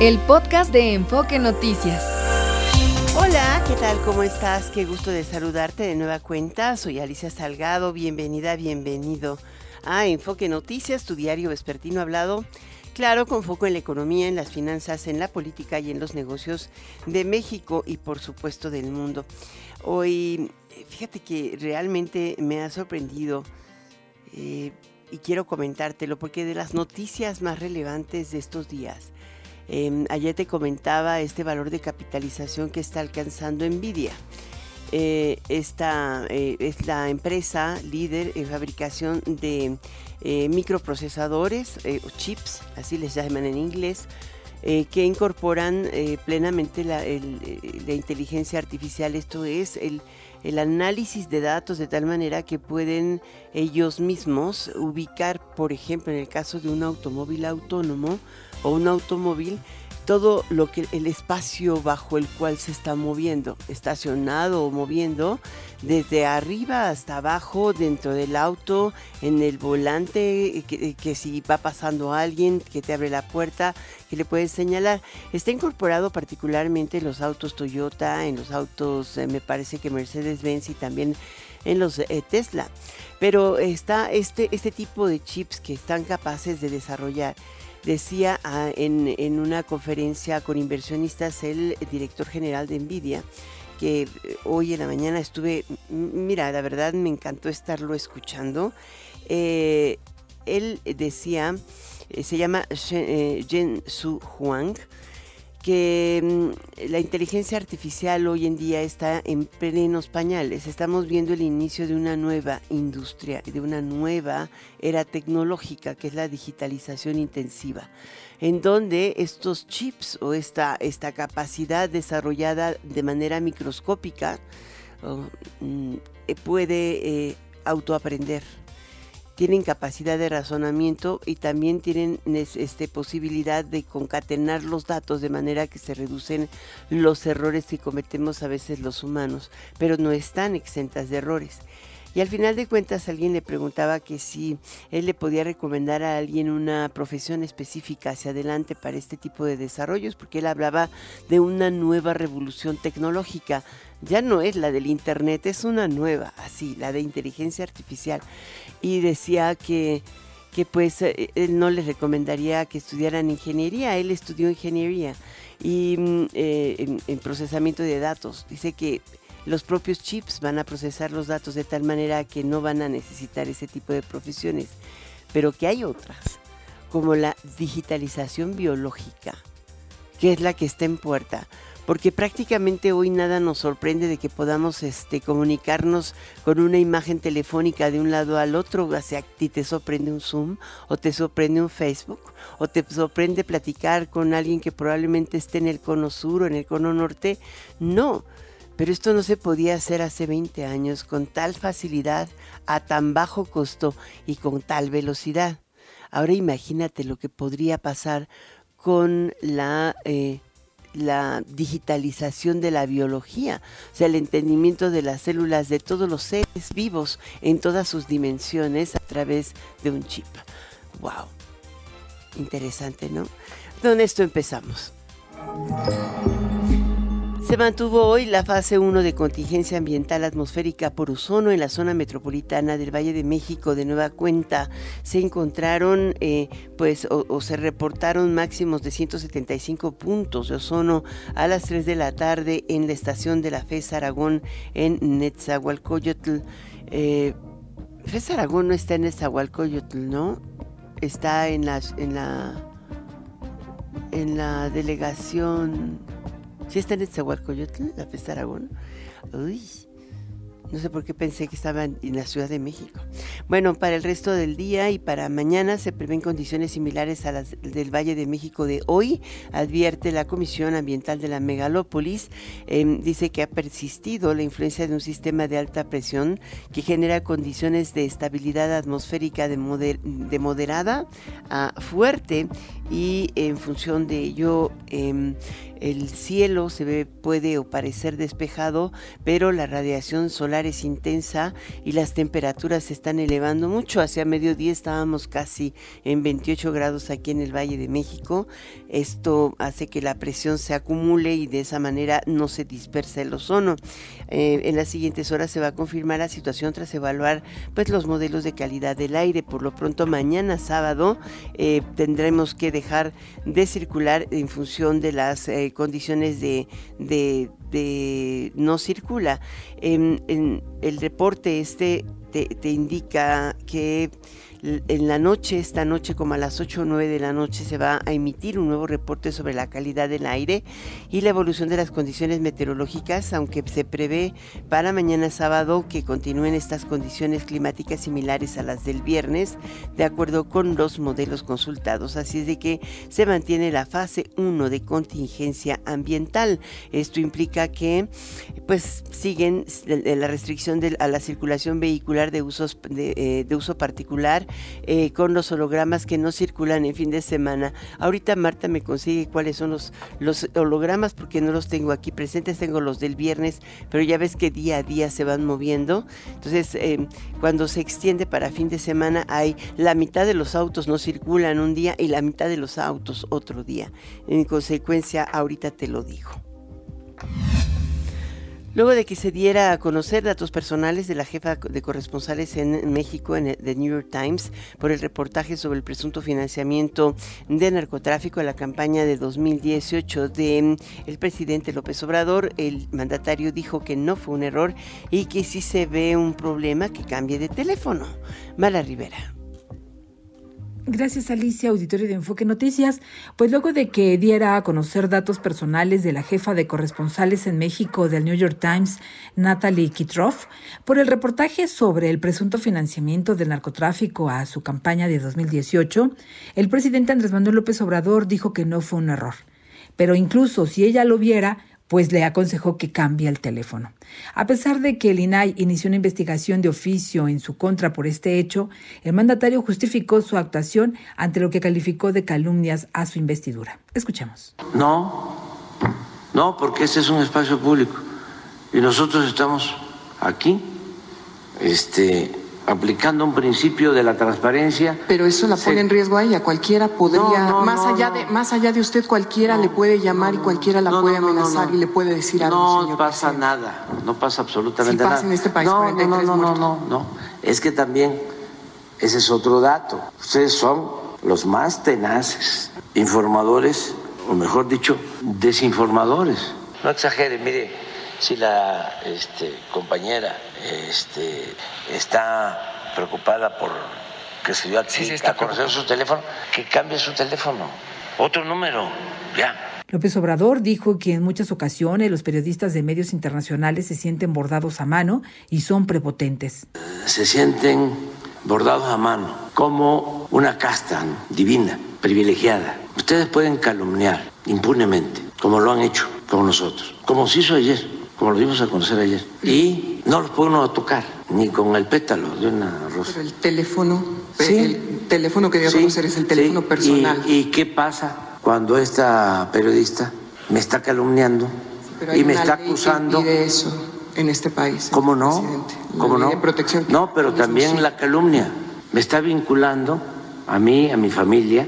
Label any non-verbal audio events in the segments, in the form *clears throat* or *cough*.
el podcast de Enfoque Noticias. Hola, ¿qué tal? ¿Cómo estás? Qué gusto de saludarte de nueva cuenta. Soy Alicia Salgado. Bienvenida, bienvenido a Enfoque Noticias, tu diario vespertino hablado. Claro, con foco en la economía, en las finanzas, en la política y en los negocios de México y por supuesto del mundo. Hoy, fíjate que realmente me ha sorprendido eh, y quiero comentártelo porque de las noticias más relevantes de estos días Em, ayer te comentaba este valor de capitalización que está alcanzando Nvidia. Eh, esta eh, es la empresa líder en fabricación de eh, microprocesadores chips, así les llaman en inglés, que incorporan plenamente la, la, inteligencia artificial. Esto es el, el análisis de datos de tal manera que pueden ellos mismos ubicar, por ejemplo, en el caso de un automóvil autónomo, o un automóvil todo lo que el espacio bajo el cual se está moviendo, estacionado o moviendo, desde arriba hasta abajo, dentro del auto, en el volante, que, si va pasando alguien, que te abre la puerta, que le puedes señalar. Está incorporado particularmente en los autos Toyota, en los autos, eh, me parece que Mercedes-Benz y también en los eh, Tesla. Pero está este, este tipo de chips que están capaces de desarrollar Decía ah, en, una conferencia con inversionistas el director general de Nvidia que eh, hoy en la mañana estuve, mira, la verdad me encantó estarlo escuchando. Eh, él decía, eh, se llama Jen Su Huang, que mm, la inteligencia artificial hoy en día está en plenos pañales. Estamos viendo el inicio de una nueva industria, de una nueva era tecnológica, que es la digitalización intensiva, en donde estos chips o esta, esta capacidad desarrollada de manera microscópica mm, puede eh, autoaprender tienen capacidad de razonamiento y también tienen este, posibilidad de concatenar los datos de manera que se reducen los errores que cometemos a veces los humanos, pero no están exentas de errores. Y al final de cuentas alguien le preguntaba que si él le podía recomendar a alguien una profesión específica hacia adelante para este tipo de desarrollos, porque él hablaba de una nueva revolución tecnológica. Ya no es la del Internet, es una nueva, así, la de inteligencia artificial. Y decía que que pues eh, él no les recomendaría que estudiaran ingeniería, él estudió ingeniería y mm, eh, en, procesamiento de datos. Dice que los propios chips van a procesar los datos de tal manera que no van a necesitar ese tipo de profesiones, pero que hay otras, como la digitalización biológica, que es la que está en puerta, porque prácticamente hoy nada nos sorprende de que podamos este, comunicarnos con una imagen telefónica de un lado al otro, o sea, te sorprende un Zoom, o te sorprende un Facebook, o te sorprende platicar con alguien que probablemente esté en el cono sur o en el cono norte, no pero esto no se podía hacer hace 20 años con tal facilidad, a tan bajo costo y con tal velocidad. Ahora imagínate lo que podría pasar con la, eh, la digitalización de la biología, o sea, el entendimiento de las células de todos los seres vivos en todas sus dimensiones a través de un chip. ¡Wow! Interesante, ¿no? Con esto empezamos. Se mantuvo hoy la fase 1 de contingencia ambiental atmosférica por ozono en la zona metropolitana del Valle de México. De nueva cuenta, se encontraron, eh, pues, o, se reportaron máximos de 175 puntos de ozono a las 3 de la tarde en la estación de la FES Aragón en Netzahualcoyotl. Eh, FES Aragón no está en Netzahualcoyotl, ¿no? Está en la, en la, en la delegación ¿Sí está en Netzahualcoyotl, la FES Aragón? Uy, no sé por qué pensé que estaba en, la Ciudad de México. Bueno, para el resto del día y para mañana se prevén condiciones similares a las del Valle de México de hoy, advierte la Comisión Ambiental de la Megalópolis. Em, dice que ha persistido la influencia de un sistema de alta presión que genera condiciones de estabilidad atmosférica de moderada a fuerte y en función de ello em, el cielo se ve, puede o parecer despejado, pero la radiación solar es intensa y las temperaturas se están elevando mucho. Hacia mediodía estábamos casi en 28 grados aquí en el Valle de México. Esto hace que la presión se acumule y de esa manera no se dispersa el ozono. Eh, en las siguientes horas se va a confirmar la situación tras evaluar pues, los modelos de calidad del aire. Por lo pronto mañana sábado eh, tendremos que dejar de circular en función de las eh, condiciones de, no circula. El reporte este te indica que en la noche, esta noche como a las 8 o 9 de la noche, se va a emitir un nuevo reporte sobre la calidad del aire y la evolución de las condiciones meteorológicas, aunque se prevé para mañana sábado que continúen estas condiciones climáticas similares a las del viernes, de acuerdo con los modelos consultados. Así es de que se mantiene la fase 1 de contingencia ambiental. Esto implica que pues siguen la restricción de, a la circulación vehicular de, usos, de, eh, de uso particular eh, con los hologramas que no circulan en fin de semana. Ahorita Marta me consigue cuáles son los, los hologramas porque no los tengo aquí presentes, tengo los del viernes, pero ya ves que día a día se van moviendo. Entonces, em, cuando se extiende para fin de semana, hay la mitad de los autos no circulan un día y la mitad de los autos otro día. En consecuencia, ahorita te lo digo. Luego de que se diera a conocer datos personales de la jefa de corresponsales en México en The New York Times por el reportaje sobre el presunto financiamiento de narcotráfico en la campaña de 2018 de mm, el presidente López Obrador, el mandatario dijo que no fue un error y que si se ve un problema que cambie de teléfono. Mala Rivera. Gracias Alicia, auditorio de Enfoque Noticias. Pues luego de que diera a conocer datos personales de la jefa de corresponsales en México del New York Times, Natalie Kitroff, por el reportaje sobre el presunto financiamiento del narcotráfico a su campaña de 2018, el presidente Andrés Manuel López Obrador dijo que no fue un error. Pero incluso si ella lo viera, pues le aconsejó que cambie el teléfono. A pesar de que el INAI inició una investigación de oficio en su contra por este hecho, el mandatario justificó su actuación ante lo que calificó de calumnias a su investidura. Escuchemos. No, no, porque este es un espacio público y nosotros estamos aquí, este, aplicando un principio de la transparencia. Pero eso la pone en riesgo a ella. Cualquiera podría, más allá de más allá de usted, cualquiera le puede llamar y cualquiera la puede amenazar y le puede decir algo. No pasa nada, no pasa absolutamente nada. Pasa en este país no, no, no, no, no, no. Es que también ese es otro dato. Ustedes son los más tenaces, informadores, o mejor dicho, desinformadores. No exagere, mire si la este, compañera este, está preocupada por que se dio a, conocer su teléfono, que cambie su teléfono, otro número, ya. López Obrador dijo que en muchas ocasiones los periodistas de medios internacionales se sienten bordados a mano y son prepotentes. Se sienten bordados a mano, como una casta divina, privilegiada. Ustedes pueden calumniar impunemente, como lo han hecho con nosotros, como se hizo ayer como lo dimos a conocer ayer. Y no los puede uno tocar, ni con el pétalo de una rosa. Pero el teléfono, el teléfono que dio a conocer es el teléfono personal. ¿Y, qué pasa cuando esta periodista me está calumniando y me está acusando? de eso en este país. ¿Cómo no? ¿Cómo no? protección. No, pero también la calumnia me está vinculando a mí, a mi familia,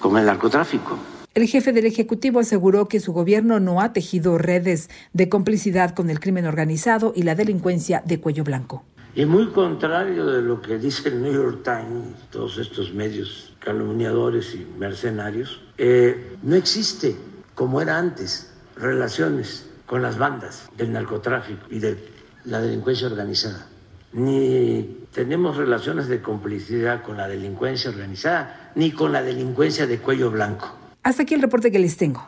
con el narcotráfico. El jefe del Ejecutivo aseguró que su gobierno no ha tejido redes de complicidad con el crimen organizado y la delincuencia de cuello blanco. Y muy contrario de lo que dice el New York Times, todos estos medios calumniadores y mercenarios, eh, no existe, como era antes, relaciones con las bandas del narcotráfico y de la delincuencia organizada. Ni tenemos relaciones de complicidad con la delincuencia organizada, ni con la delincuencia de cuello blanco. Hasta aquí el reporte que les tengo.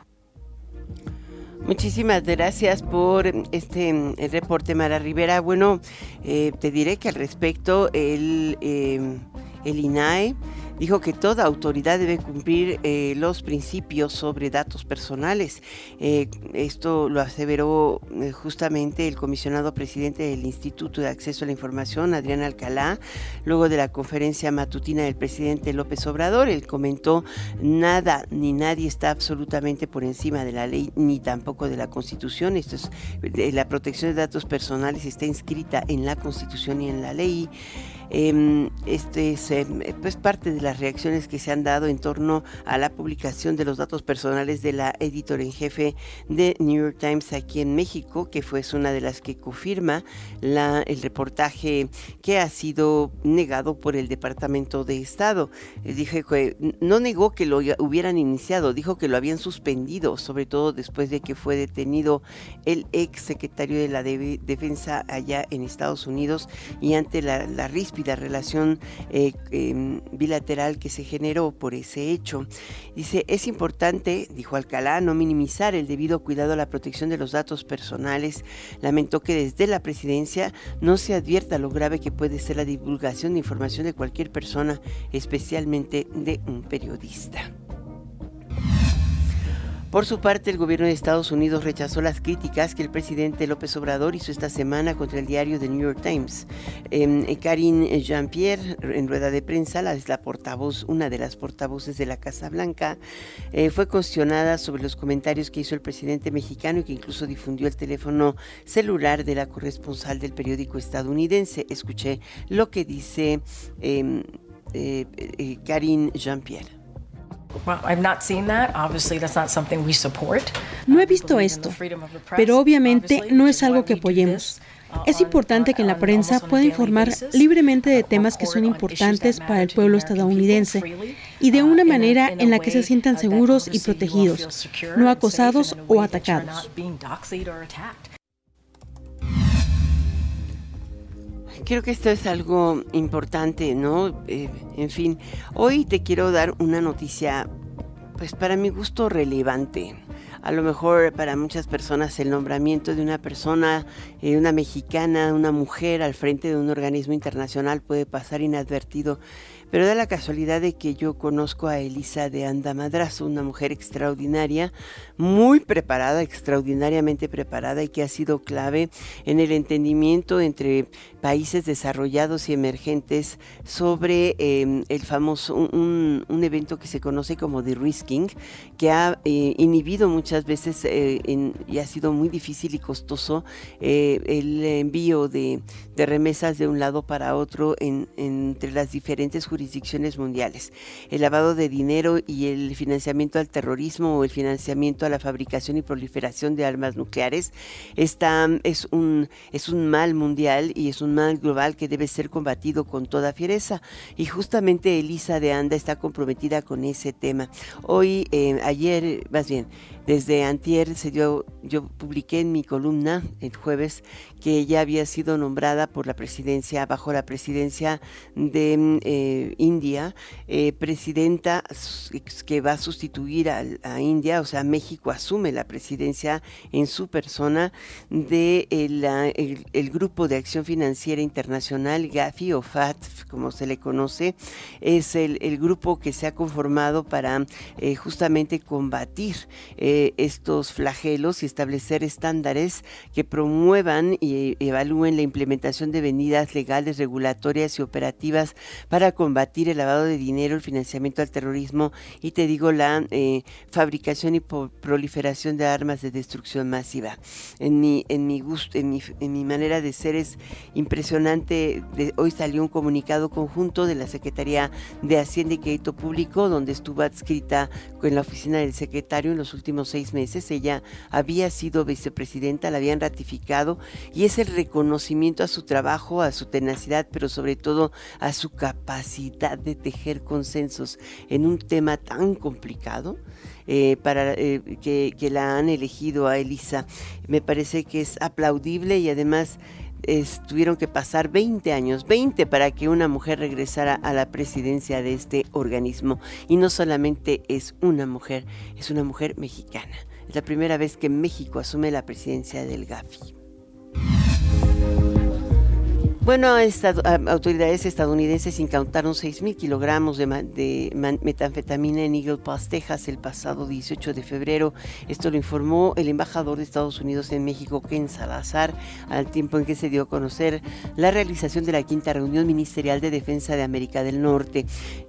Muchísimas gracias por este reporte, Mara Rivera. Bueno, eh, te diré que al respecto el, eh, el INAE dijo que toda autoridad debe cumplir eh, los principios sobre datos personales. Eh, esto lo aseveró eh, justamente el comisionado presidente del Instituto de Acceso a la Información, Adrián Alcalá, luego de la conferencia matutina del presidente López Obrador. Él comentó, nada ni nadie está absolutamente por encima de la ley ni tampoco de la Constitución. Esto es, la protección de datos personales está inscrita en la Constitución y en la ley. Em, este es em, pues parte de las reacciones que se han dado en torno a la publicación de los datos personales de la editora en jefe de New York Times aquí en México, que fue una de las que confirma la, el reportaje que ha sido negado por el Departamento de Estado. Eh, dije que no negó que lo hubieran iniciado, dijo que lo habían suspendido, sobre todo después de que fue detenido el ex secretario de la Defensa allá en Estados Unidos y ante la, la la relación eh, em, bilateral que se generó por ese hecho. Dice, es importante, dijo Alcalá, no minimizar el debido cuidado a la protección de los datos personales. Lamentó que desde la presidencia no se advierta lo grave que puede ser la divulgación de información de cualquier persona, especialmente de un periodista. Por su parte, el gobierno de Estados Unidos rechazó las críticas que el presidente López Obrador hizo esta semana contra el diario The New York Times. Eh, Karine Jean-Pierre, en rueda de prensa, la, la portavoz, una de las portavoces de la Casa Blanca, eh, fue cuestionada sobre los comentarios que hizo el presidente mexicano y que incluso difundió el teléfono celular de la corresponsal del periódico estadounidense. Escuché lo que dice em, eh, eh, Karine Jean-Pierre. No he visto esto, pero obviamente no es algo que apoyemos. Uh, es importante que la prensa pueda informar libremente de temas que son importantes para el pueblo estadounidense y de uh, una manera en la que se sientan seguros y protegidos, no acosados o atacados. Creo que esto es algo importante, ¿no? Eh, en fin, hoy te quiero dar una noticia, pues para mi gusto relevante. A lo mejor para muchas personas el nombramiento de una persona, eh, una mexicana, una mujer al frente de un organismo internacional puede pasar inadvertido pero da la casualidad de que yo conozco a Elisa de Anda Madrazo, una mujer extraordinaria, muy preparada, extraordinariamente preparada y que ha sido clave en el entendimiento entre países desarrollados y emergentes sobre em, el famoso, un, evento que se conoce como The Risking, que ha eh, inhibido muchas veces eh, y ha sido muy difícil y costoso eh, el envío de, remesas de un lado para otro entre las diferentes jurisdicciones mundiales. El lavado de dinero y el financiamiento al terrorismo o el financiamiento a la fabricación y proliferación de armas nucleares está, es, un, es un mal mundial y es un mal global que debe ser combatido con toda fiereza. Y justamente Elisa de Anda está comprometida con ese tema. Hoy, eh, ayer, más bien, desde antier se dio, yo publiqué en mi columna el jueves que ella había sido nombrada por la presidencia, bajo la presidencia de mm, eh, India, eh, presidenta que va a sustituir a, India, o sea, México asume la presidencia en su persona de el, Grupo de Acción Financiera Internacional, GAFI o FAT, como se le conoce, es el, grupo que se ha conformado para eh, justamente combatir estos flagelos y establecer estándares que promuevan y evalúen la implementación de medidas legales, regulatorias y operativas para combatir el lavado de dinero, el financiamiento al terrorismo y te digo la eh, fabricación y proliferación de armas de destrucción masiva. En mi, en mi gusto, en mi, en mi manera de ser es impresionante. hoy salió un comunicado conjunto de la Secretaría de Hacienda y Crédito Público donde estuvo adscrita con la oficina del secretario en los últimos seis meses. Ella había sido vicepresidenta, la habían ratificado y es el reconocimiento a su trabajo, a su tenacidad, pero sobre todo a su capacidad de tejer consensos en un tema tan complicado. Eh, para eh, que, la han elegido a Elisa. Me parece que es aplaudible y además tuvieron que pasar 20 años, 20 para que una mujer regresara a la presidencia de este organismo. Y no solamente es una mujer, es una mujer mexicana. Es la primera vez que México asume la presidencia del GAFI. Bueno, autoridades estadounidenses incautaron 6.000 kilogramos de, de, metanfetamina en Eagle Pass, Texas, el pasado 18 de febrero. Esto lo informó el embajador de Estados Unidos en México, Ken Salazar, al tiempo en que se dio a conocer la realización de la quinta reunión ministerial de defensa de América del Norte.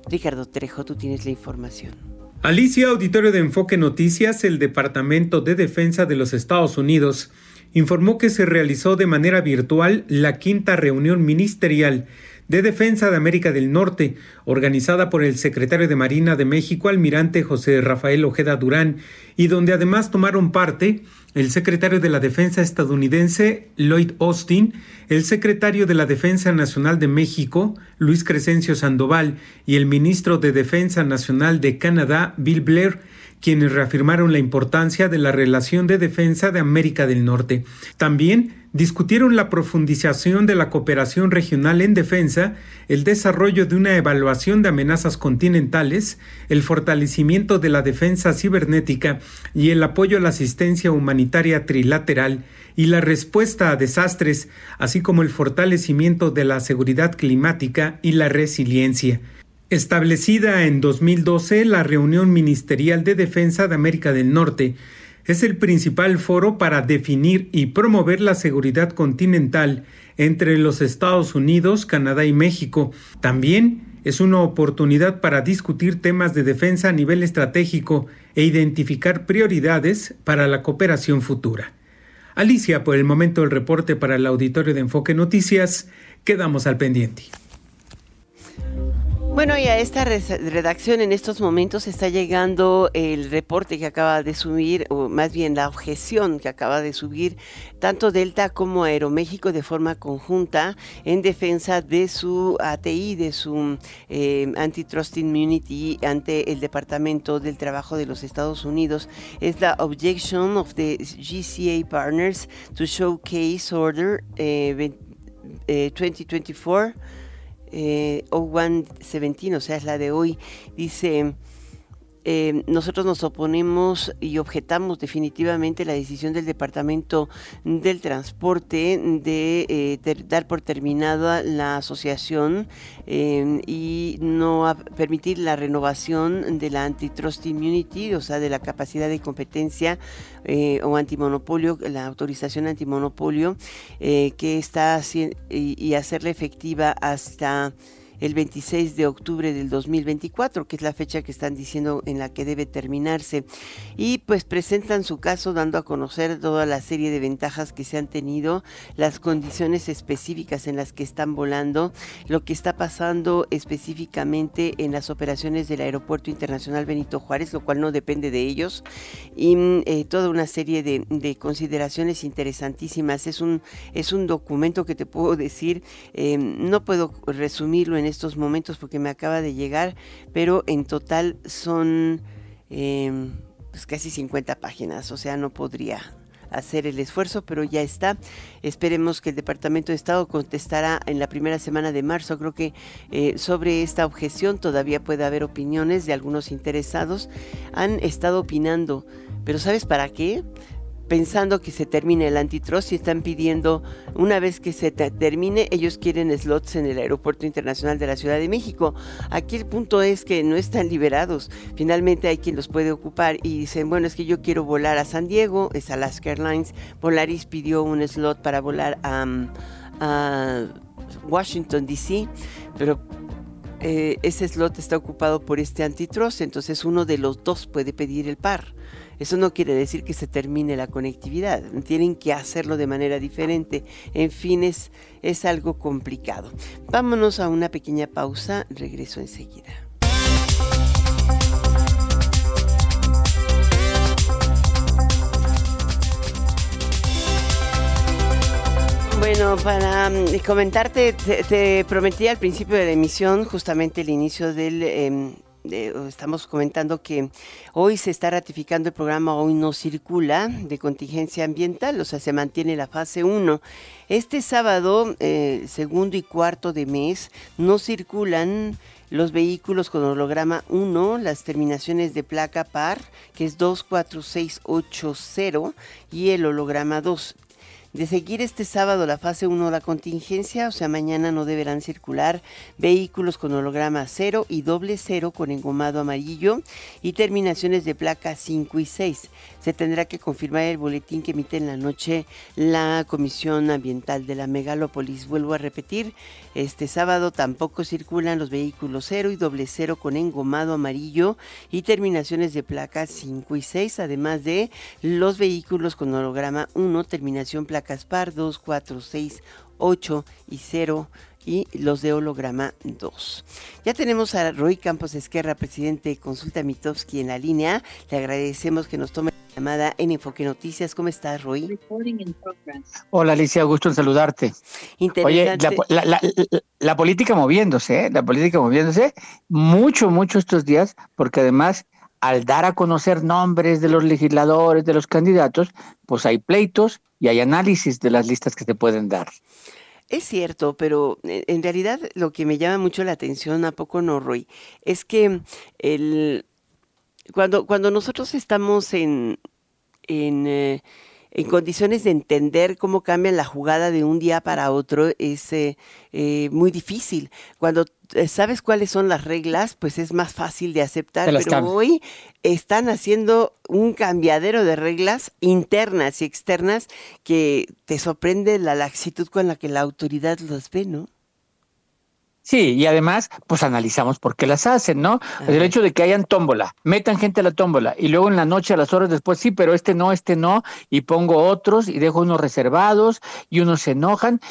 Ricardo Trejo, tú tienes la información. Alicia, auditorio de Enfoque Noticias, el Departamento de Defensa de los Estados Unidos informó que se realizó de manera virtual la quinta reunión ministerial de Defensa de América del Norte, organizada por el secretario de Marina de México, almirante José Rafael Ojeda Durán, y donde además tomaron parte el secretario de la Defensa estadounidense Lloyd Austin, el secretario de la Defensa Nacional de México, Luis Crescencio Sandoval, y el ministro de Defensa Nacional de Canadá, Bill Blair, quienes reafirmaron la importancia de la relación de defensa de América del Norte. También discutieron la profundización de la cooperación regional en defensa, el desarrollo de una evaluación de amenazas continentales, el fortalecimiento de la defensa cibernética y el apoyo a la asistencia humanitaria trilateral y la respuesta a desastres, así como el fortalecimiento de la seguridad climática y la resiliencia. Establecida en 2012, la Reunión Ministerial de Defensa de América del Norte es el principal foro para definir y promover la seguridad continental entre los Estados Unidos, Canadá y México. También es una oportunidad para discutir temas de defensa a nivel estratégico e identificar prioridades para la cooperación futura. Alicia, por el momento el reporte para el auditorio de Enfoque Noticias. Quedamos al pendiente. Bueno, y a esta redacción en estos momentos está llegando el reporte que acaba de subir, o más bien la objeción que acaba de subir tanto Delta como Aeroméxico de forma conjunta en defensa de su ATI, de su eh, Antitrust Immunity ante el Departamento del Trabajo de los Estados Unidos. Es la Objection of the GCA Partners to Showcase Order 2024. Eh, eh, O117, o sea, es la de hoy, dice eh, nosotros nos oponemos y objetamos definitivamente la decisión del Departamento del Transporte de, eh, dar por terminada la asociación eh, y no permitir la renovación de la antitrust immunity, o sea, de la capacidad de competencia o antimonopolio, la autorización antimonopolio que está y, y hacerla efectiva hasta el 26 de octubre del 2024, que es la fecha que están diciendo en la que debe terminarse. Y pues presentan su caso dando a conocer toda la serie de ventajas que se han tenido, las condiciones específicas en las que están volando, lo que está pasando específicamente en las operaciones del Aeropuerto Internacional Benito Juárez, lo cual no depende de ellos, y eh, toda una serie de, consideraciones interesantísimas. Es un, es un documento que te puedo decir, eh, no puedo resumirlo en estos momentos porque me acaba de llegar, pero en total son em, pues casi 50 páginas, o sea, no podría hacer el esfuerzo, pero ya está. Esperemos que el Departamento de Estado contestará en la primera semana de marzo. Creo que eh, sobre esta objeción todavía puede haber opiniones de algunos interesados. Han estado opinando, pero ¿sabes para qué? Pensando que se termine el antitrust y están pidiendo, una vez que se termine, ellos quieren slots en el Aeropuerto Internacional de la Ciudad de México. Aquí el punto es que no están liberados. Finalmente hay quien los puede ocupar y dicen, bueno, es que yo quiero volar a San Diego, es Alaska Airlines. Volaris pidió un slot para volar a, Washington, D.C., pero eh, ese slot está ocupado por este antitrust, entonces uno de los dos puede pedir el par. Eso no quiere decir que se termine la conectividad, tienen que hacerlo de manera diferente. En fin, es, algo complicado. Vámonos a una pequeña pausa, regreso enseguida. Bueno, para mm, comentarte, te, prometí al principio de la emisión justamente el inicio del estamos comentando que hoy se está ratificando el programa Hoy no circula de contingencia ambiental, o sea, se mantiene la fase 1. Este sábado, eh, segundo y cuarto de mes, no circulan los vehículos con holograma 1, las terminaciones de placa par, que es 24680, y el holograma 2. De seguir este sábado la fase 1 de la contingencia, o sea, mañana no deberán circular vehículos con holograma 0 y doble 0 con engomado amarillo y terminaciones de placa 5 y 6. Se tendrá que confirmar el boletín que emite en la noche la Comisión Ambiental de la Megalópolis. Vuelvo a repetir, este sábado tampoco circulan los vehículos 0 y doble 0 con engomado amarillo y terminaciones de placa 5 y 6, además de los vehículos con holograma 1, terminación placas par 2, 4, 6, 8 y 0 y los de holograma 2. Ya tenemos a Roy Campos Esquerra, presidente de Consulta Mitowski en la línea. Le agradecemos que nos tome llamada en Enfoque Noticias. ¿Cómo estás, Roy? Hola, Alicia, gusto en saludarte. Oye, la, política moviéndose, ¿eh? la política moviéndose mucho, mucho estos días, porque además al dar a conocer nombres de los legisladores, de los candidatos, pues hay pleitos y hay análisis de las listas que se pueden dar. Es cierto, pero eh, en realidad lo que me llama mucho la atención, ¿a poco no, Roy? Es que el, cuando, cuando nosotros estamos en, en eh, en condiciones de entender cómo cambia la jugada de un día para otro es eh, eh, muy difícil. Cuando eh, sabes cuáles son las reglas, pues es más fácil de aceptar, pero hoy están haciendo un cambiadero de reglas internas y externas que te sorprende la laxitud con la que la autoridad los ve, ¿no? Sí, y además, pues analizamos por qué las hacen, ¿no? El hecho de que hayan tómbola, metan gente a la tómbola y luego en la noche, a las horas después, sí, pero este no, este no, y pongo otros y dejo unos reservados y unos se enojan,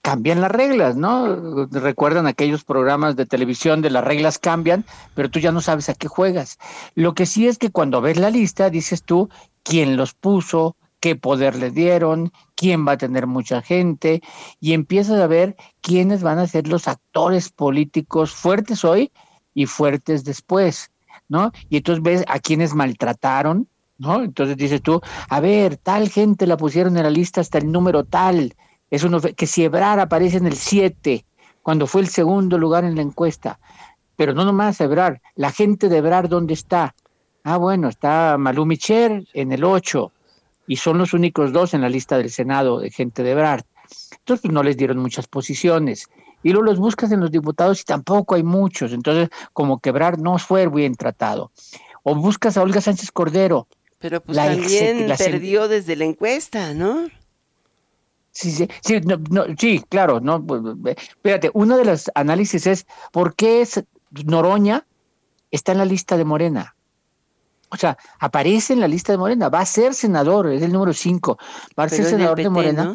cambian las reglas, ¿no? Recuerdan aquellos programas de televisión de las reglas cambian, pero tú ya no sabes a qué juegas. Lo que sí es que cuando ves la lista, dices tú quién los puso, qué poder le dieron, quién va a tener mucha gente, y empiezas a ver quiénes van a ser los actores políticos fuertes hoy y fuertes después, ¿no? Y entonces ves a quienes maltrataron, ¿no? Entonces dices tú, a ver, tal gente la pusieron en la lista hasta el número tal, es uno que si Ebrar aparece en el 7, cuando fue el segundo lugar en la encuesta, pero no nomás Ebrar, la gente de Ebrar, ¿dónde está? Ah, bueno, está Malú Micher en el 8, y son los únicos dos en la lista del Senado de gente de Brad. Entonces pues, no les dieron muchas posiciones. Y luego los buscas en los diputados y tampoco hay muchos. Entonces, como que Brad no fue bien tratado. O buscas a Olga Sánchez Cordero. Pero pues también perdió desde la encuesta, ¿no? Sí, sí, sí, sí, claro, no, espérate, uno de los análisis es por qué es Noroña está en la lista de Morena. O sea, aparece en la lista de Morena, va a ser senador, es el número 5, va a ser senador de Morena.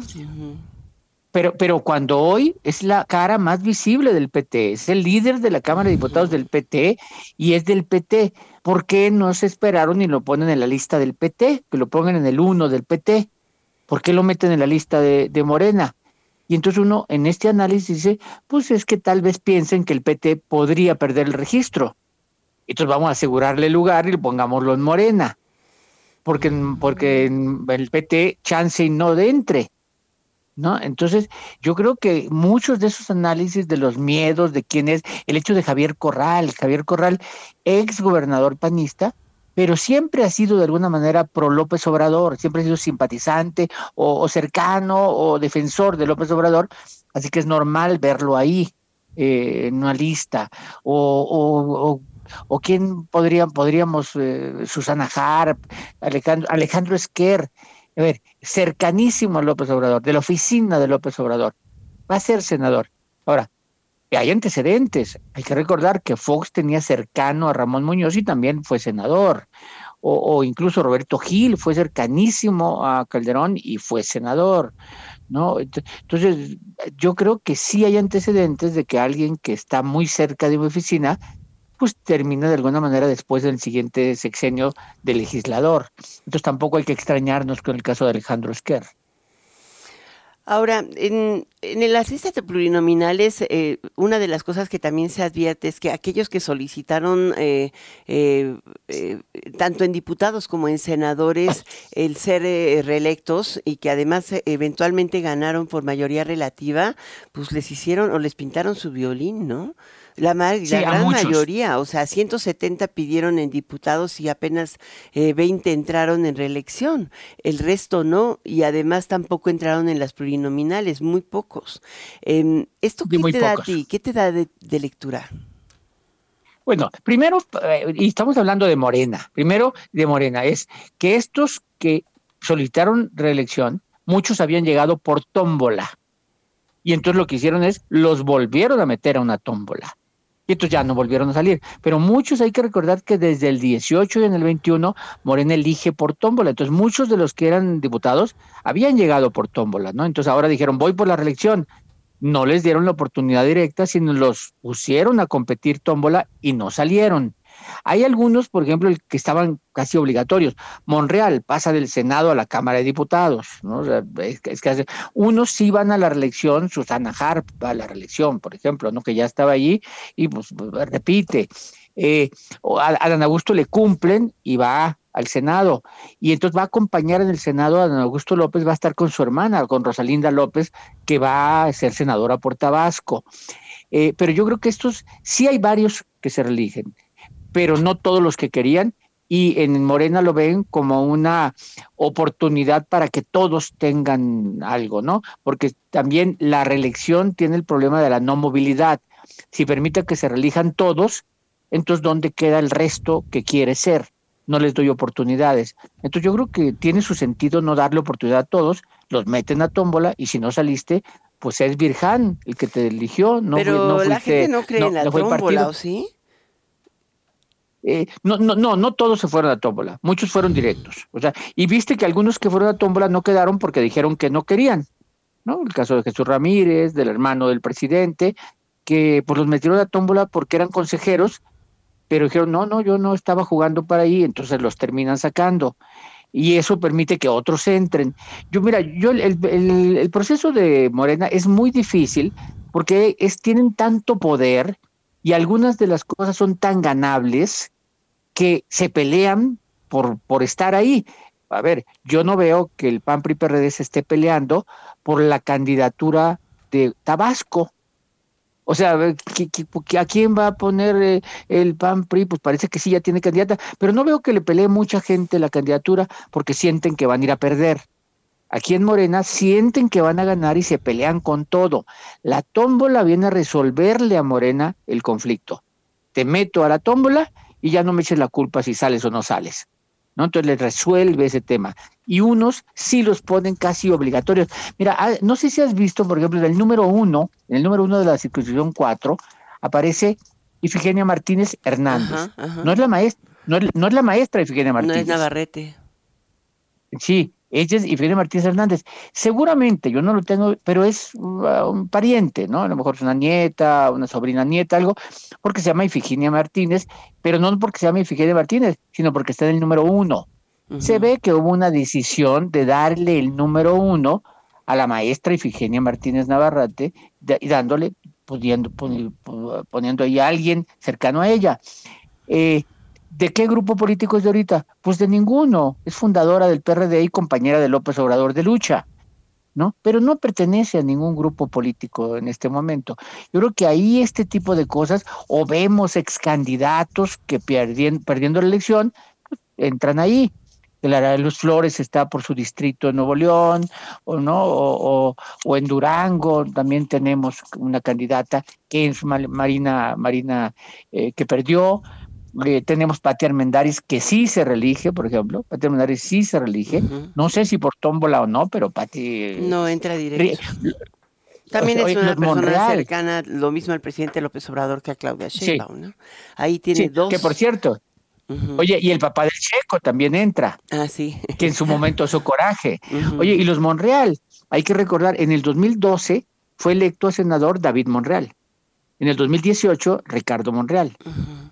Pero, pero cuando hoy es la cara más visible del PT, es el líder de la Cámara de Diputados del PT y es del PT, ¿por qué no se esperaron y lo ponen en la lista del PT? Que lo pongan en el 1 del PT. ¿Por qué lo meten en la lista de, de Morena? Y entonces uno en este análisis dice, pues es que tal vez piensen que el PT podría perder el registro entonces vamos a asegurarle el lugar y pongámoslo en Morena, porque, porque en el PT chance y no de entre. ¿No? Entonces, yo creo que muchos de esos análisis de los miedos, de quién es, el hecho de Javier Corral, Javier Corral, ex gobernador panista, pero siempre ha sido de alguna manera pro López Obrador, siempre ha sido simpatizante o, cercano o defensor de López Obrador, así que es normal verlo ahí eh, en una lista, o, o o quién podrían, podríamos, eh, Susana Harp, Alejandro, Alejandro Esquer, a ver, cercanísimo a López Obrador, de la oficina de López Obrador, va a ser senador. Ahora, hay antecedentes, hay que recordar que Fox tenía cercano a Ramón Muñoz y también fue senador. O, o, incluso Roberto Gil fue cercanísimo a Calderón y fue senador, ¿no? Entonces, yo creo que sí hay antecedentes de que alguien que está muy cerca de mi oficina pues termina de alguna manera después del siguiente sexenio de legislador. Entonces tampoco hay que extrañarnos con el caso de Alejandro Esquer. Ahora, en, en las listas plurinominales, eh, una de las cosas que también se advierte es que aquellos que solicitaron, eh, eh, tanto en diputados como en senadores, el ser reelectos y que además eventualmente ganaron por mayoría relativa, pues les hicieron o les pintaron su violín, ¿no? La, gran mayoría, o sea, 170 pidieron en diputados y apenas 20 eh, entraron en reelección. El resto no, y además tampoco entraron en las plurinominales, muy pocos. Em, ¿Esto qué te da a ti? ¿Qué te da de, lectura? Bueno, primero, eh, y estamos hablando de Morena, primero de Morena, es que estos que solicitaron reelección, muchos habían llegado por tómbola. Y entonces lo que hicieron es, los volvieron a meter a una tómbola y estos ya no volvieron a salir. Pero muchos hay que recordar que desde el 18 y en el 21 Morena elige por tómbola. Entonces muchos de los que eran diputados habían llegado por tómbola, ¿no? Entonces ahora dijeron, voy por la reelección. No les dieron la oportunidad directa, sino los pusieron a competir tómbola y no salieron. Hay algunos, por ejemplo, que estaban casi obligatorios. Monreal pasa del Senado a la Cámara de Diputados. ¿no? es, que unos sí van a la reelección, Susana Harp va a la reelección, por ejemplo, ¿no? que ya estaba allí y pues repite. Eh, a, Dan Augusto le cumplen y va al Senado. Y entonces va a acompañar en el Senado a Dan Augusto López, va a estar con su hermana, con Rosalinda López, que va a ser senadora por Tabasco. Eh, pero yo creo que estos, sí hay varios que se religen pero no todos los que querían y en Morena lo ven como una oportunidad para que todos tengan algo, ¿no? Porque también la reelección tiene el problema de la no movilidad. Si permite que se reelijan todos, entonces ¿dónde queda el resto que quiere ser? No les doy oportunidades. Entonces yo creo que tiene su sentido no darle oportunidad a todos, los meten a tómbola y si no saliste, pues es Virjan el que te eligió. No, Pero la gente no cree en la tómbola, ¿o sí? Eh, no, no, no, no todos se fueron a tómbola, muchos fueron directos. O sea, y viste que algunos que fueron a tómbola no quedaron porque dijeron que no querían, ¿no? El caso de Jesús Ramírez, del hermano del presidente, que pues los metieron a tómbola porque eran consejeros, pero dijeron, no, no, yo no estaba jugando para ahí, entonces los terminan sacando. Y eso permite que otros entren. Yo, mira, yo el, el, el proceso de Morena es muy difícil porque es, tienen tanto poder y algunas de las cosas son tan ganables que se pelean por, por estar ahí. A ver, yo no veo que el PAN PRI PRD se esté peleando por la candidatura de Tabasco. O sea, ¿a quién va a poner eh, el PAN PRI? Pues parece que sí, ya tiene candidata, pero no veo que le pelee mucha gente la candidatura porque sienten que van a ir a perder aquí en Morena sienten que van a ganar y se pelean con todo. La tómbola viene a resolverle a Morena el conflicto. Te meto a la tómbola y ya no me eches la culpa si sales o no sales. ¿no? Entonces le resuelve ese tema. Y unos sí los ponen casi obligatorios. Mira, ah, no sé si has visto, por ejemplo, en el número uno, en el número uno de la circunscripción 4, aparece Ifigenia Martínez Hernández. No es la maestra, no es, no es la maestra Ifigenia Martínez. No es Navarrete. Sí, ella es Ifigenia Martínez Hernández. Seguramente, yo no lo tengo, pero es uh, un pariente, ¿no? A lo mejor es una nieta, una sobrina nieta, algo, porque se llama Ifigenia Martínez, pero no porque se llama Ifigenia Martínez, sino porque está en el número uno. Se ve que hubo una decisión de darle el número uno a la maestra Ifigenia Martínez Navarrete y dándole, poniendo, poniendo ahí a alguien cercano a ella. Eh, ¿De qué grupo político es de ahorita? Pues de ninguno. Es fundadora del PRD y compañera de López Obrador de lucha, ¿no? Pero no pertenece a ningún grupo político en este momento. Yo creo que ahí este tipo de cosas, o vemos ex candidatos que perdiendo la elección, pues, entran ahí. Clara Luz Flores está por su distrito en Nuevo León, o no, o, en Durango también tenemos una candidata que es Marina, Marina eh, que perdió, eh, tenemos Pati Armendaris que sí se relige, por ejemplo. Pati Armendaris sí se relige. No sé si por tómbola o no, pero Pati. No entra directo. También es una persona cercana, lo mismo al presidente López Obrador que a Claudia Sheinbaum, ¿no? Ahí tiene dos. Que por cierto, Oye, y el papá del Checo también entra. Ah, sí. Que en su momento su coraje. Oye, y los Monreal, hay que recordar, en el 2012 fue electo senador David Monreal. En el 2018, Ricardo Monreal.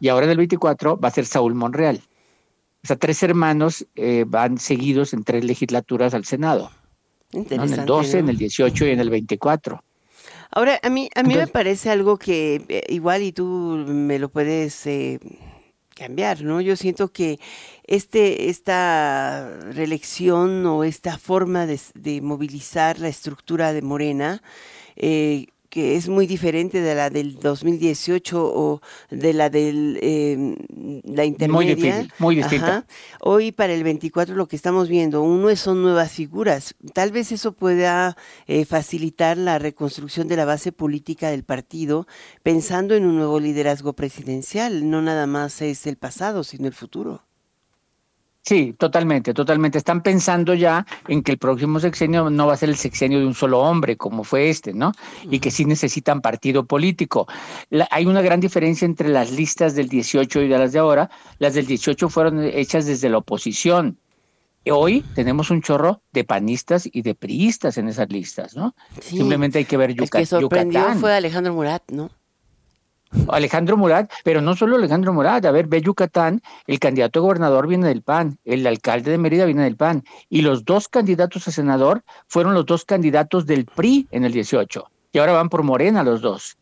Y ahora en el 24 va a ser Saúl Monreal. O sea, tres hermanos eh, van seguidos en tres legislaturas al Senado. En el 12, en el 18 y en el 24. Ahora, a mí, a mí me parece algo que eh, igual y tú me lo puedes eh, cambiar, ¿no? Yo siento que este, esta reelección o esta forma de, de movilizar la estructura de Morena que es muy diferente de la del 2018 o de la del eh, la intermedia. Muy difícil, muy distinta. Hoy para el 24 lo que estamos viendo, uno son nuevas figuras. Tal vez eso pueda eh, facilitar la reconstrucción de la base política del partido, pensando en un nuevo liderazgo presidencial. No nada más es el pasado, sino el futuro. Sí, totalmente, totalmente. Están pensando ya en que el próximo sexenio no va a ser el sexenio de un solo hombre, como fue este, ¿no? Y que sí necesitan partido político. hay una gran diferencia entre las listas del 18 y de las de ahora. Las del 18 fueron hechas desde la oposición. Hoy tenemos un chorro de panistas y de priistas en esas listas, ¿no? Simplemente hay que ver Yucatán. El que sorprendió fue Alejandro Murat, ¿no? Alejandro Murat, pero no solo Alejandro Murat, a ver, ve Yucatán, el candidato a gobernador viene del PAN, el alcalde de Mérida viene del PAN, y los dos candidatos a senador fueron los dos candidatos del PRI en el 18, y ahora van por Morena los dos.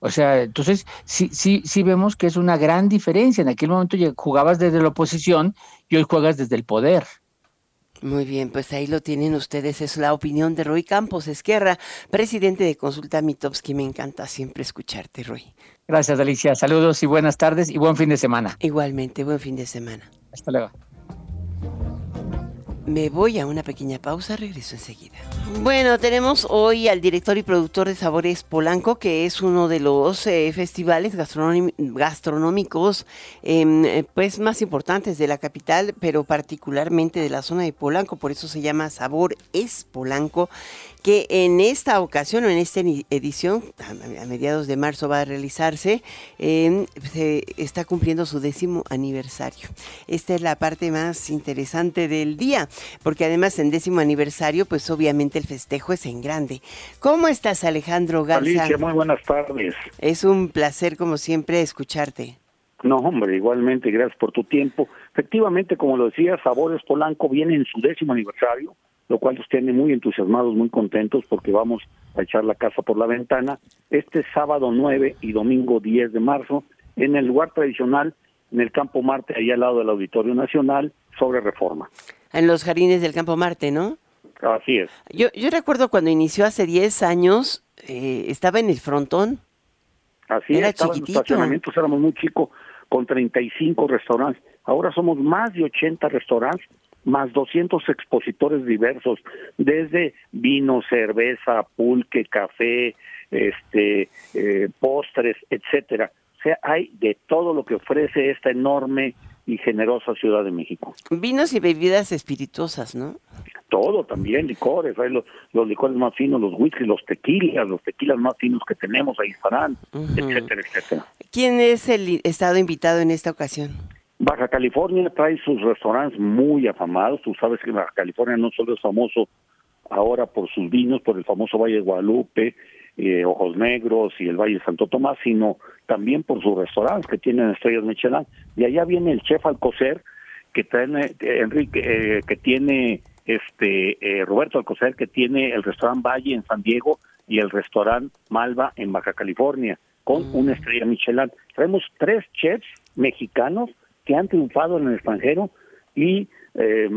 O sea, entonces sí, sí, sí vemos que es una gran diferencia. En aquel momento jugabas desde la oposición y hoy juegas desde el poder. Muy bien, pues ahí lo tienen ustedes. Es la opinión de Roy Campos Esquerra, presidente de Consulta Mitowski. Me encanta siempre escucharte, Roy. Gracias, Alicia. Saludos y buenas tardes y buen fin de semana. Igualmente, buen fin de semana. Hasta luego. Me voy a una pequeña pausa, regreso enseguida. Bueno, tenemos hoy al director y productor de Sabores Polanco, que es uno de los eh, festivales gastronómicos em, pues más importantes de la capital, pero particularmente de la zona de Polanco, por eso se llama Sabor es Polanco que en esta ocasión o en esta edición, a mediados de marzo va a realizarse, em, se está cumpliendo su décimo aniversario. Esta es la parte más interesante del día, porque además en décimo aniversario, pues obviamente el festejo es en grande. ¿Cómo estás, Alejandro Garza? Alicia, muy buenas tardes. Es un placer, como siempre, escucharte. No, hombre, igualmente, gracias por tu tiempo. Efectivamente, como lo decía, Sabores Polanco viene en su décimo aniversario lo cual nos tiene muy entusiasmados, muy contentos porque vamos a echar la casa por la ventana este sábado 9 y domingo 10 de marzo en el lugar tradicional, en el Campo Marte, ahí al lado del Auditorio Nacional, sobre reforma. En los jardines del Campo Marte, ¿no? Así es. Yo, yo recuerdo cuando inició hace 10 años, eh, estaba en el frontón. Así Era es, estaba chiquitito. en estacionamientos, éramos muy chicos, con 35 restaurantes. Ahora somos más de 80 restaurantes más 200 expositores diversos, desde vino, cerveza, pulque, café, este, eh, postres, etcétera. O sea, hay de todo lo que ofrece esta enorme y generosa Ciudad de México. Vinos y bebidas espirituosas, ¿no? Todo también, licores, hay los, licores más finos, los whisky, los tequilas, los tequilas más finos que tenemos, ahí estarán, etcétera, etcétera. ¿Quién es el estado invitado en esta ocasión? Baja California trae sus restaurantes muy afamados. Tú sabes que Baja California no solo es famoso ahora por sus vinos, por el famoso Valle de Guadalupe, eh, Ojos Negros y el Valle de Santo Tomás, sino también por sus restaurantes que tienen estrellas Michelin. Y allá viene el chef Alcocer, que tiene eh, Enrique, eh, que tiene este Roberto Alcocer, que tiene el restaurante Valle en San Diego y el restaurante Malva en Baja California, con mm. una estrella Michelin. Traemos tres chefs mexicanos que han triunfado en el extranjero y eh,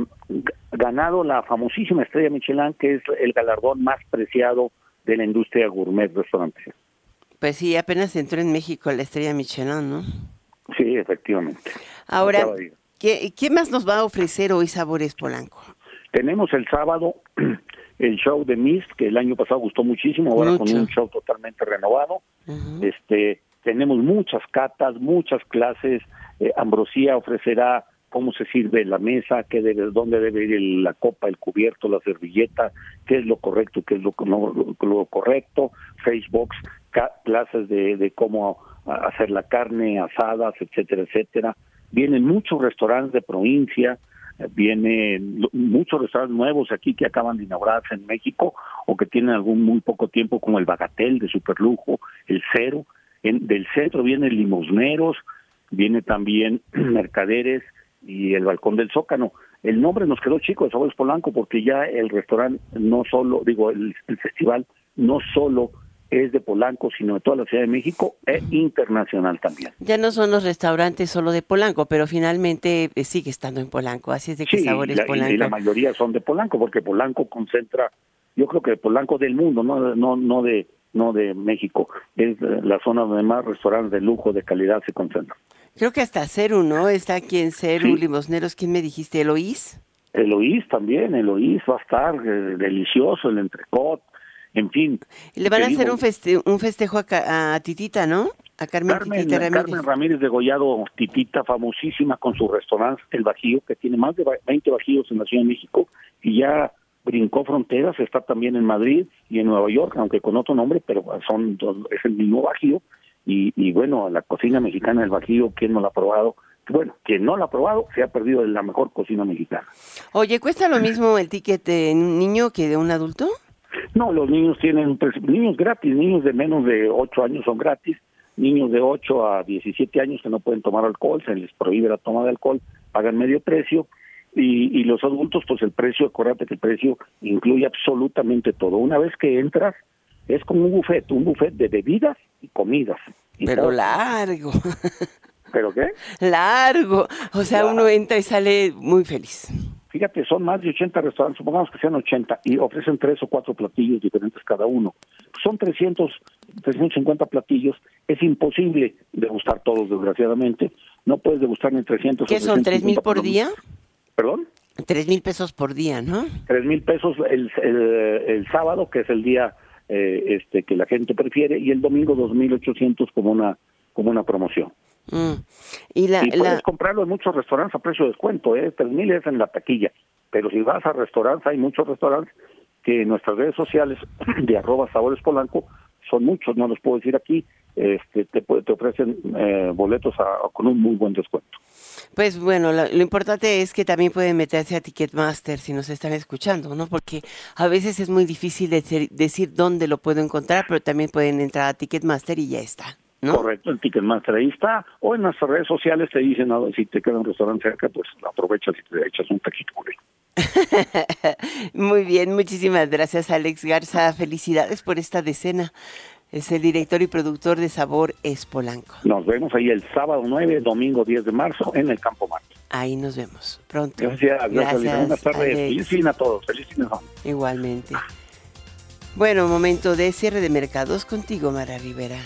ganado la famosísima estrella Michelin, que es el galardón más preciado de la industria gourmet restaurante. Pues sí, apenas entró en México la estrella Michelin, ¿no? Sí, efectivamente. Ahora, ¿qué, ¿qué más nos va a ofrecer hoy Sabores Polanco? Tenemos el sábado *clears throat* el show de Mist, que el año pasado gustó muchísimo, ahora con un show totalmente renovado. Este, tenemos muchas catas, muchas clases, eh, Ambrosía ofrecerá cómo se sirve la mesa, qué debe, dónde debe ir la copa, el cubierto, la servilleta, qué es lo correcto, qué es lo, no, lo, correcto, Facebook, clases de, de cómo hacer la carne, asadas, etcétera, etcétera. Vienen muchos restaurantes de provincia, vienen muchos restaurantes nuevos aquí que acaban de inaugurarse en México o que tienen algún muy poco tiempo como el Bagatel de superlujo, el Cero, en, del centro vienen limosneros, viene también *clears throat* Mercaderes y el Balcón del Zócano. El nombre nos quedó chico de Sabores Polanco porque ya el restaurante no solo, digo, el, festival no solo es de Polanco, sino de toda la Ciudad de México e internacional también. Ya no son los restaurantes solo de Polanco, pero finalmente eh, sigue estando en Polanco, así es de que Sabores Polanco. Y la mayoría son de Polanco, porque Polanco concentra, yo creo que Polanco del mundo, no, no, no de no de México. Es la zona donde más restaurantes de lujo, de calidad se concentran. Creo que hasta Ceru, ¿no? Está aquí en Ceru, Limosneros. ¿Quién me dijiste? ¿Eloís? Eloís también, Eloís va a estar eh, delicioso, el entrecot, en fin. Le van a hacer un, un festejo a, Titita, ¿no? A Carmen, Titita Ramírez. Carmen Ramírez de Gollado, Titita, famosísima con su restaurante El Bajío, que tiene más de 20 bajíos en la Ciudad de México y ya brincó fronteras, está también en Madrid y en Nueva York, aunque con otro nombre, pero son es el mismo Bajío. Y, y bueno, la cocina mexicana del Bajío, ¿quién no la ha probado? bueno, quien no la ha probado se ha perdido de la mejor cocina mexicana. Oye, ¿cuesta lo mismo el ticket de un niño que de un adulto? No, los niños tienen, niños gratis, niños de menos de 8 años son gratis, niños de 8 a 17 años que no pueden tomar alcohol, se les prohíbe la toma de alcohol, pagan medio precio, y, y los adultos, pues el precio, acuérdate que el precio incluye absolutamente todo. Una vez que entras, es como un buffet, un buffet de bebidas y comidas. Pero largo. *laughs* ¿Pero qué? Largo. O sea, uno entra y sale muy feliz. Fíjate, son más de 80 restaurantes, supongamos que sean 80, y ofrecen tres o cuatro platillos diferentes cada uno. Son 300, 350 platillos. Es imposible degustar todos, desgraciadamente. No puedes degustar ni 300 ¿Qué son, tres mil por día? ¿Perdón? Tres mil pesos por día, ¿no? Tres mil pesos el, el, sábado, que es el día eh, este que la gente prefiere, y el domingo 2.800 como una, como una promoción. Mm. Y, la, puedes comprarlo en muchos restaurantes a precio de descuento, ¿eh? Tres mil es en la taquilla. Pero si vas a restaurantes, hay muchos restaurantes que en nuestras redes sociales *clears throat* de arroba sabores polanco son muchos, no los puedo decir aquí, este, te, te ofrecen eh, boletos con un muy buen descuento. Pues bueno, lo, importante es que también pueden meterse a Ticketmaster si nos están escuchando, ¿no? Porque a veces es muy difícil decir dónde lo puedo encontrar, pero también pueden entrar a Ticketmaster y ya está. Correcto, el Ticketmaster ahí está. O en nuestras redes sociales te dicen, no, si te queda un restaurante cerca, pues aprovechas y te echas un taquito por *laughs* Muy bien, muchísimas gracias Alex Garza. Felicidades por esta decena. Es el director y productor de Sabor Espolanco. Nos vemos ahí el sábado 9, domingo 10 de marzo en el Campo Marte. Ahí nos vemos pronto. Gracias, gracias. Buenas tardes. Feliz fin a todos. Feliz fin Igualmente. Bueno, momento de cierre de mercados contigo, Mara Rivera.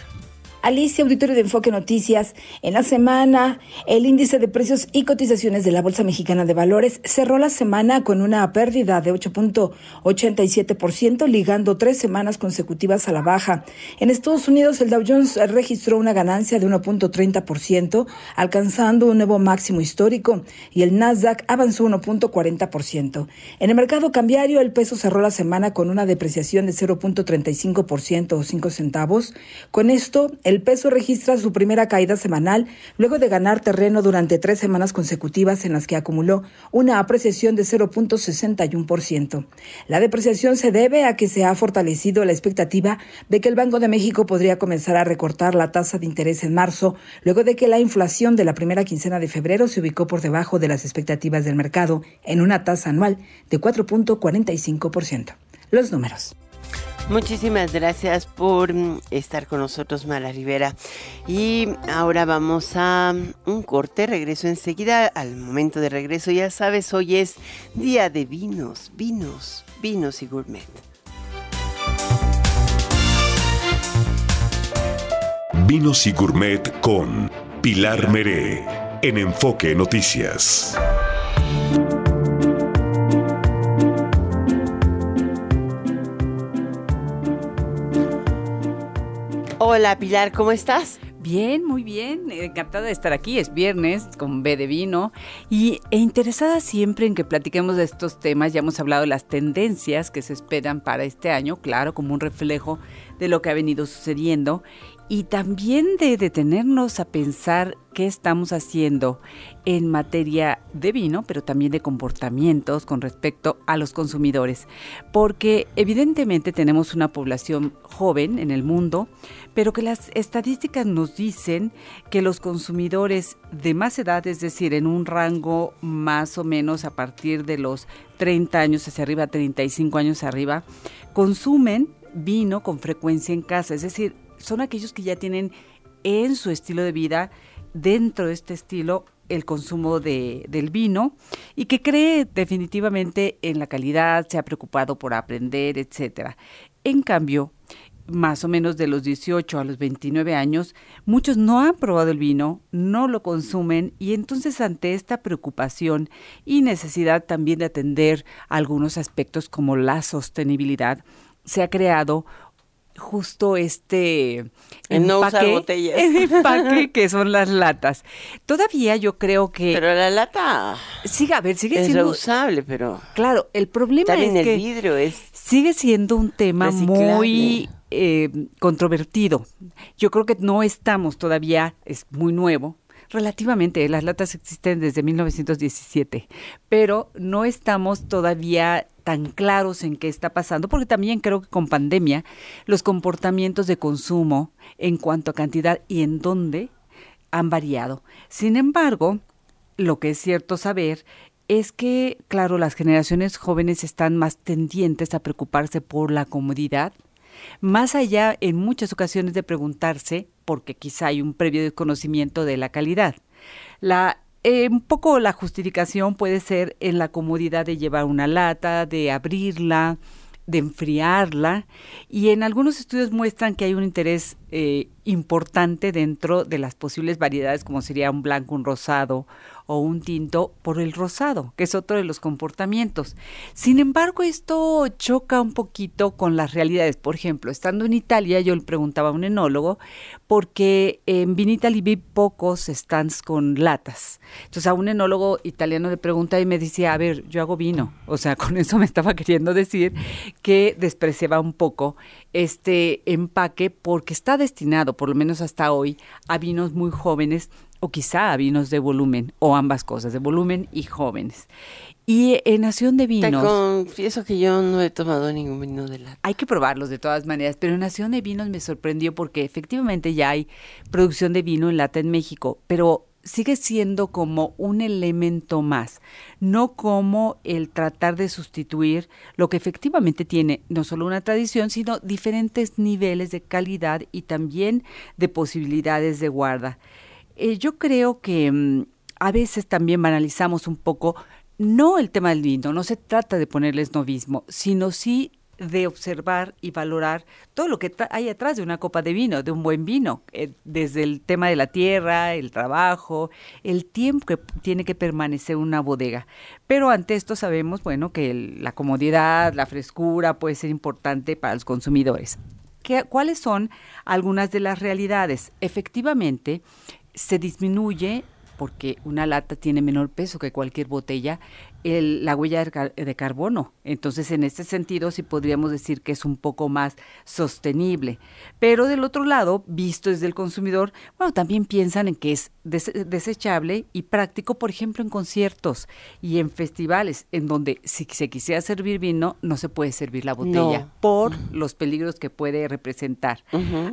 Alicia, auditorio de Enfoque Noticias. En la semana, el índice de precios y cotizaciones de la Bolsa Mexicana de Valores cerró la semana con una pérdida de 8.87%, ligando tres semanas consecutivas a la baja. En Estados Unidos, el Dow Jones registró una ganancia de 1.30%, alcanzando un nuevo máximo histórico, y el Nasdaq avanzó 1.40%. En el mercado cambiario, el peso cerró la semana con una depreciación de 0.35% o 5 centavos. Con esto, el el peso registra su primera caída semanal luego de ganar terreno durante tres semanas consecutivas en las que acumuló una apreciación de 0.61%. La depreciación se debe a que se ha fortalecido la expectativa de que el Banco de México podría comenzar a recortar la tasa de interés en marzo, luego de que la inflación de la primera quincena de febrero se ubicó por debajo de las expectativas del mercado en una tasa anual de 4.45%. Los números. Muchísimas gracias por mm, estar con nosotros, Mala Rivera. Y ahora vamos a mm, un corte, regreso enseguida. Al momento de regreso, ya sabes, hoy es día de vinos, vinos, vinos y gourmet. Vinos y gourmet con Pilar Meré en Enfoque Noticias. Hola Pilar, ¿cómo estás? Bien, muy bien. Encantada de estar aquí. Es viernes con B de vino y e interesada siempre en que platiquemos de estos temas. Ya hemos hablado de las tendencias que se esperan para este año, claro, como un reflejo de lo que ha venido sucediendo y también de detenernos a pensar qué estamos haciendo en materia de vino, pero también de comportamientos con respecto a los consumidores, porque evidentemente tenemos una población joven en el mundo, pero que las estadísticas nos dicen que los consumidores de más edad, es decir, en un rango más o menos a partir de los 30 años hacia arriba, 35 años arriba, consumen vino con frecuencia en casa, es decir, son aquellos que ya tienen en su estilo de vida, dentro de este estilo, el consumo de, del vino y que cree definitivamente en la calidad, se ha preocupado por aprender, etcétera. En cambio, más o menos de los 18 a los 29 años, muchos no han probado el vino, no lo consumen y entonces ante esta preocupación y necesidad también de atender algunos aspectos como la sostenibilidad, se ha creado justo este empaque, *laughs* *laughs* que son las latas. Todavía yo creo que pero la lata sigue a ver sigue es siendo reusable, pero claro el problema es el que vidrio es sigue siendo un tema muy eh, controvertido. Yo creo que no estamos todavía es muy nuevo relativamente, las latas existen desde 1917, pero no estamos todavía tan claros en qué está pasando, porque también creo que con pandemia los comportamientos de consumo en cuanto a cantidad y en dónde han variado. Sin embargo, lo que es cierto saber es que, claro, las generaciones jóvenes están más tendientes a preocuparse por la comodidad, más allá en muchas ocasiones de preguntarse, porque quizá hay un previo desconocimiento de la calidad. La eh, un poco la justificación puede ser en la comodidad de llevar una lata, de abrirla, de enfriarla, y en algunos estudios muestran que hay un interés eh, importante dentro de las posibles variedades, como sería un blanco, un rosado o un tinto por el rosado, que es otro de los comportamientos. Sin embargo, esto choca un poquito con las realidades. Por ejemplo, estando en Italia, yo le preguntaba a un enólogo, porque en Vinitaly vi pocos stands con latas. Entonces a un enólogo italiano le pregunta y me decía, a ver, yo hago vino. O sea, *laughs* con eso me estaba queriendo decir que despreciaba un poco este empaque porque está destinado, por lo menos hasta hoy, a vinos muy jóvenes o quizá a vinos de volumen, o ambas cosas, de volumen y jóvenes. Y en Nación de Vinos... Te confieso que yo no he tomado ningún vino de lata. Hay que probarlos de todas maneras, pero en Nación de Vinos me sorprendió porque efectivamente ya hay producción de vino en lata en México, pero sigue siendo como un elemento más, no como el tratar de sustituir lo que efectivamente tiene no solo una tradición, sino diferentes niveles de calidad y también de posibilidades de guarda. Eh, yo creo que mm, a veces también banalizamos un poco, no el tema del vino, no se trata de ponerles novismo, sino sí de observar y valorar todo lo que hay atrás de una copa de vino, de un buen vino, eh, desde el tema de la tierra, el trabajo, el tiempo que tiene que permanecer una bodega. Pero ante esto sabemos, bueno, que la comodidad, la frescura puede ser importante para los consumidores. ¿Qué, ¿Cuáles son algunas de las realidades? Efectivamente, se disminuye porque una lata tiene menor peso que cualquier botella, la huella de, carbono. Entonces, en este sentido, sí podríamos decir que es un poco más sostenible. Pero del otro lado, visto desde el consumidor, bueno, también piensan en que es desechable y práctico, por ejemplo, en conciertos y en festivales, en donde si se quisiera servir vino, no se puede servir la botella por los peligros que puede representar.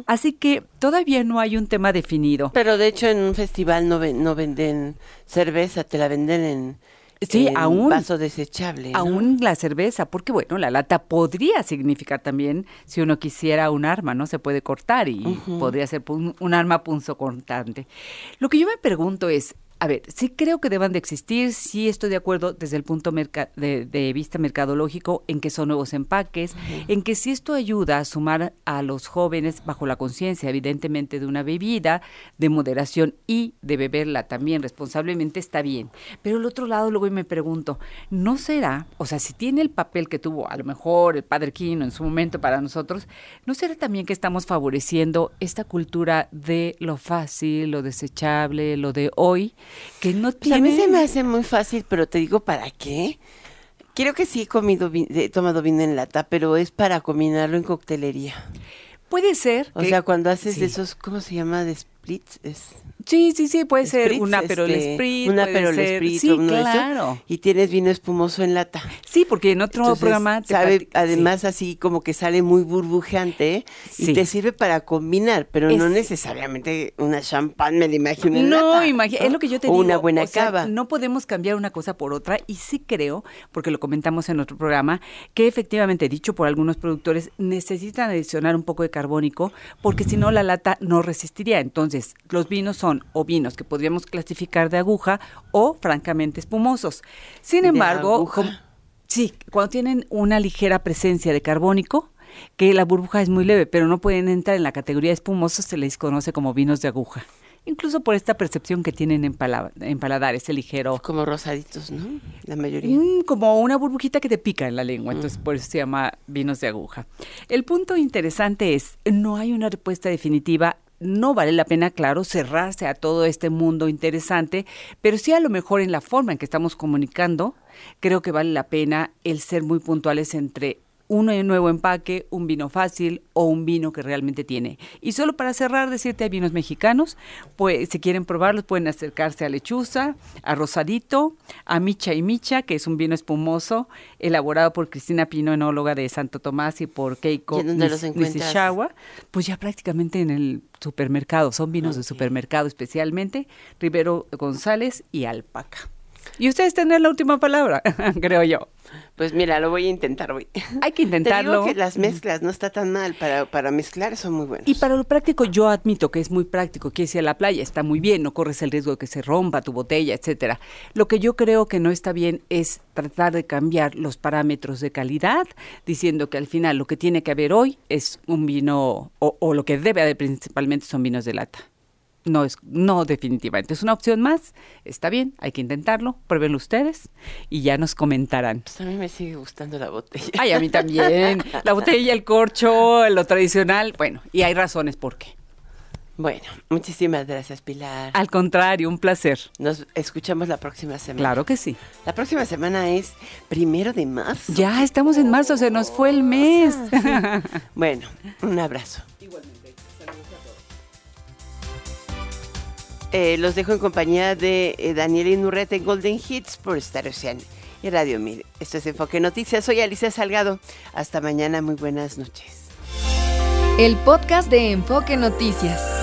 Así que todavía no hay un tema definido. Pero de hecho, en un festival no, no venden cerveza, te la venden en Sí, aún. Vaso desechable. Aún la cerveza, porque bueno, la lata podría significar también, si uno quisiera un arma, ¿no? Se puede cortar y podría ser un, un arma punzocortante. Lo que yo me pregunto es, a ver, sí creo que deban de existir, sí estoy de acuerdo desde el punto de, vista mercadológico en que son nuevos empaques, en que si esto ayuda a sumar a los jóvenes bajo la conciencia, evidentemente, de una bebida, de moderación y de beberla también responsablemente, está bien. Pero el otro lado luego me pregunto, ¿no será, o sea, si tiene el papel que tuvo a lo mejor el padre Quino en su momento para nosotros, ¿no será también que estamos favoreciendo esta cultura de lo fácil, lo desechable, lo de hoy? Que no pues a mí se me hace muy fácil, pero te digo, ¿para qué? Creo que sí he comido, he tomado vino en lata, pero es para combinarlo en coctelería. Puede ser. O sea, cuando haces de esos, ¿cómo se llama? De Es, Sí, sí, sí, puede ser una pero este, sprit, una pero sprit, sí, claro. y tienes vino espumoso en lata. Sí, porque en otro programa te sabe además así como que sale muy burbujeante y te sirve para combinar, pero no necesariamente una champán, me la imagino en No, es lo que yo te digo. una buena cava. no podemos cambiar una cosa por otra y sí creo, porque lo comentamos en otro programa, que efectivamente dicho por algunos productores necesitan adicionar un poco de carbónico porque si no la lata no resistiría. Entonces, los vinos son o vinos que podríamos clasificar de aguja o francamente espumosos. Sin embargo, sí, cuando tienen una ligera presencia de carbónico, que la burbuja es muy leve, pero no pueden entrar en la categoría espumosa, se les conoce como vinos de aguja incluso por esta percepción que tienen en, paladar, ese ligero... Como rosaditos, ¿no? La mayoría. Mm, como una burbujita que te pica en la lengua, entonces por eso se llama vinos de aguja. El punto interesante es, no hay una respuesta definitiva no vale la pena, claro, cerrarse a todo este mundo interesante, pero sí a lo mejor en la forma en que estamos comunicando, creo que vale la pena el ser muy puntuales entre un nuevo empaque, un vino fácil o un vino que realmente tiene. Y solo para cerrar, decirte, hay vinos mexicanos, pues si quieren probarlos pueden acercarse a Lechuza, a Rosadito, a Micha y Micha, que es un vino espumoso, elaborado por Cristina Pino, enóloga de Santo Tomás, y por Keiko Nishizawa, pues ya prácticamente en el supermercado, son vinos de supermercado especialmente, Rivero González y Alpaca. Y ustedes tienen la última palabra, *laughs* creo yo. Pues mira, lo voy a intentar hoy. Hay que intentarlo. *laughs* Te digo que las mezclas no está tan mal, para, para mezclar son muy buenos. Y para lo práctico yo admito que es muy práctico, que si a la playa está muy bien, no corres el riesgo de que se rompa tu botella, etcétera. Lo que yo creo que no está bien es tratar de cambiar los parámetros de calidad, diciendo que al final lo que tiene que haber hoy es un vino, o, o lo que debe haber principalmente son vinos de lata no es, no definitivamente. Es una opción más. Está bien, hay que intentarlo. Pruébenlo ustedes y ya nos comentarán. Pues a mí me sigue gustando la botella. Ay, a mí también. La botella, el corcho, lo tradicional. Bueno, y hay razones por qué. Bueno, muchísimas gracias, Pilar. Al contrario, un placer. Nos escuchamos la próxima semana. Claro que sí. La próxima semana es primero de marzo. Ya estamos en marzo, se nos fue el mes. *laughs* bueno, un abrazo. Eh, los dejo en compañía de eh, Daniel Inurrete en Golden Hits por Star Ocean y Radio Mir. Esto es Enfoque Noticias. Soy Alicia Salgado. Hasta mañana. Muy buenas noches. El podcast de Enfoque Noticias.